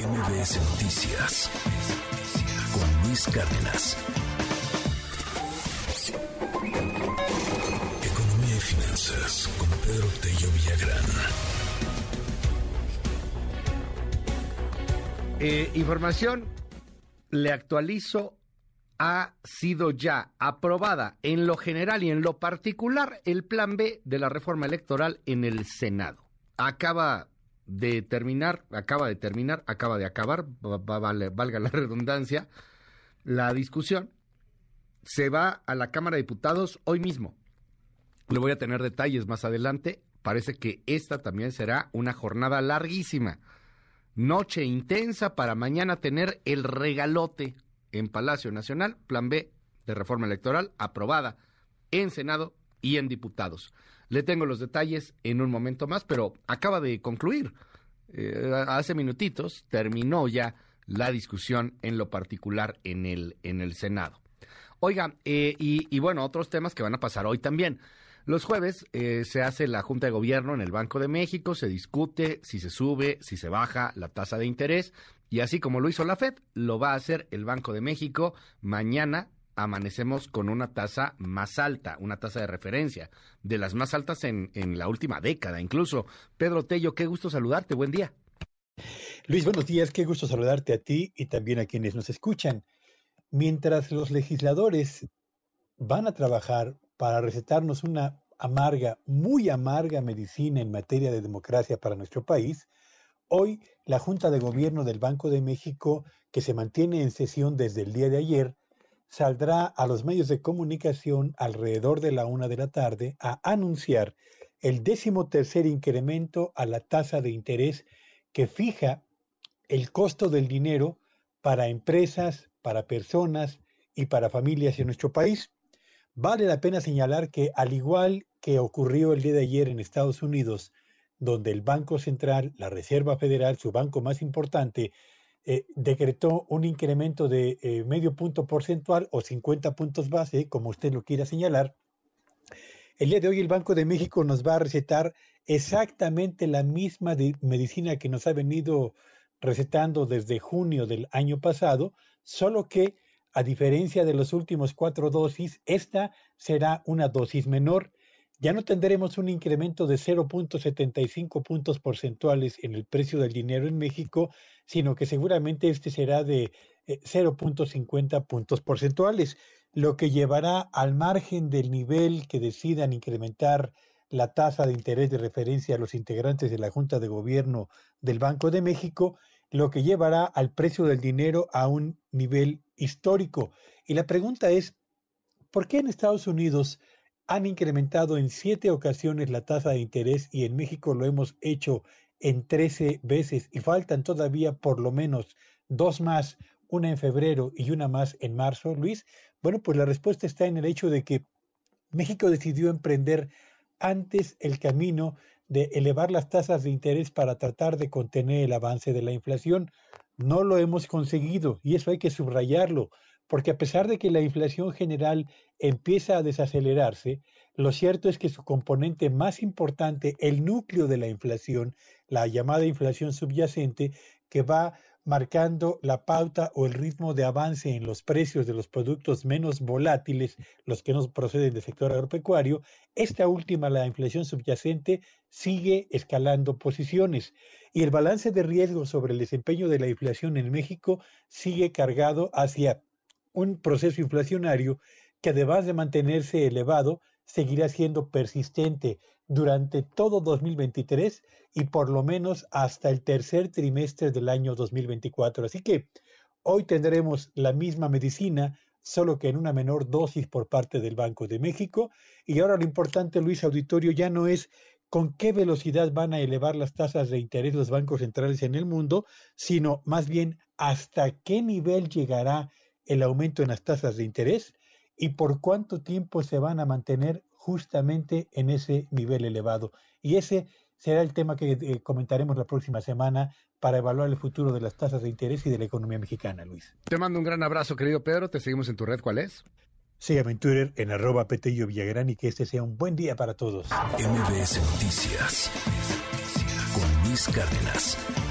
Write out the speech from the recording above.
MBS Noticias con Luis Cárdenas. Economía y finanzas con Pedro Tello Villagrán. Eh, información, le actualizo, ha sido ya aprobada en lo general y en lo particular el plan B de la reforma electoral en el Senado. Acaba de terminar, acaba de terminar, acaba de acabar, valga la redundancia, la discusión. Se va a la Cámara de Diputados hoy mismo. Le voy a tener detalles más adelante. Parece que esta también será una jornada larguísima. Noche intensa para mañana tener el regalote en Palacio Nacional, plan B de reforma electoral aprobada en Senado y en diputados. Le tengo los detalles en un momento más, pero acaba de concluir. Eh, hace minutitos terminó ya la discusión en lo particular en el, en el Senado. Oiga, eh, y, bueno, otros temas que van a pasar hoy también. Los jueves eh, se hace la Junta de Gobierno en el Banco de México, se discute si se sube, si se baja la tasa de interés, y así como lo hizo la Fed, lo va a hacer el Banco de México mañana amanecemos con una tasa más alta, una tasa de referencia, de las más altas en, la última década incluso. Pedro Tello, qué gusto saludarte, buen día. Luis, buenos días, qué gusto saludarte a ti y también a quienes nos escuchan. Mientras los legisladores van a trabajar para recetarnos una amarga, muy amarga medicina en materia de democracia para nuestro país, hoy la Junta de Gobierno del Banco de México, que se mantiene en sesión desde el día de ayer, saldrá a los medios de comunicación alrededor de la una de la tarde a anunciar el décimo tercer incremento a la tasa de interés que fija el costo del dinero para empresas, para personas y para familias en nuestro país. Vale la pena señalar que al igual que ocurrió el día de ayer en Estados Unidos, donde el Banco Central, la Reserva Federal, su banco más importante, eh, decretó un incremento de eh, medio punto porcentual o 50 puntos base, como usted lo quiera señalar. El día de hoy el Banco de México nos va a recetar exactamente la misma medicina que nos ha venido recetando desde junio del año pasado, solo que a diferencia de los últimos cuatro dosis, esta será una dosis menor ya no tendremos un incremento de 0.75 puntos porcentuales en el precio del dinero en México, sino que seguramente este será de 0.50 eh, puntos porcentuales, lo que llevará al margen del nivel que decidan incrementar la tasa de interés de referencia a los integrantes de la Junta de Gobierno del Banco de México, lo que llevará al precio del dinero a un nivel histórico. Y la pregunta es, ¿por qué en Estados Unidos han incrementado en siete ocasiones la tasa de interés y en México lo hemos hecho en 13 veces y faltan todavía por lo menos dos más, una en febrero y una más en marzo, Luis? Bueno, pues la respuesta está en el hecho de que México decidió emprender antes el camino de elevar las tasas de interés para tratar de contener el avance de la inflación. No lo hemos conseguido y eso hay que subrayarlo porque a pesar de que la inflación general empieza a desacelerarse, lo cierto es que su componente más importante, el núcleo de la inflación, la llamada inflación subyacente, que va marcando la pauta o el ritmo de avance en los precios de los productos menos volátiles, los que no proceden del sector agropecuario, esta última, la inflación subyacente, sigue escalando posiciones. Y el balance de riesgo sobre el desempeño de la inflación en México sigue cargado hacia un proceso inflacionario que además de mantenerse elevado, seguirá siendo persistente durante todo 2023 y por lo menos hasta el tercer trimestre del año 2024. Así que hoy tendremos la misma medicina, solo que en una menor dosis por parte del Banco de México. Y ahora lo importante, Luis Auditorio, ya no es con qué velocidad van a elevar las tasas de interés los bancos centrales en el mundo, sino más bien hasta qué nivel llegará el aumento en las tasas de interés y por cuánto tiempo se van a mantener justamente en ese nivel elevado. Y ese será el tema que eh, comentaremos la próxima semana para evaluar el futuro de las tasas de interés y de la economía mexicana, Luis. Te mando un gran abrazo, querido Pedro. Te seguimos en tu red. ¿Cuál es? Sígueme en Twitter en arroba Petello Villagrán y que este sea un buen día para todos. MBS Noticias con Luis Cárdenas.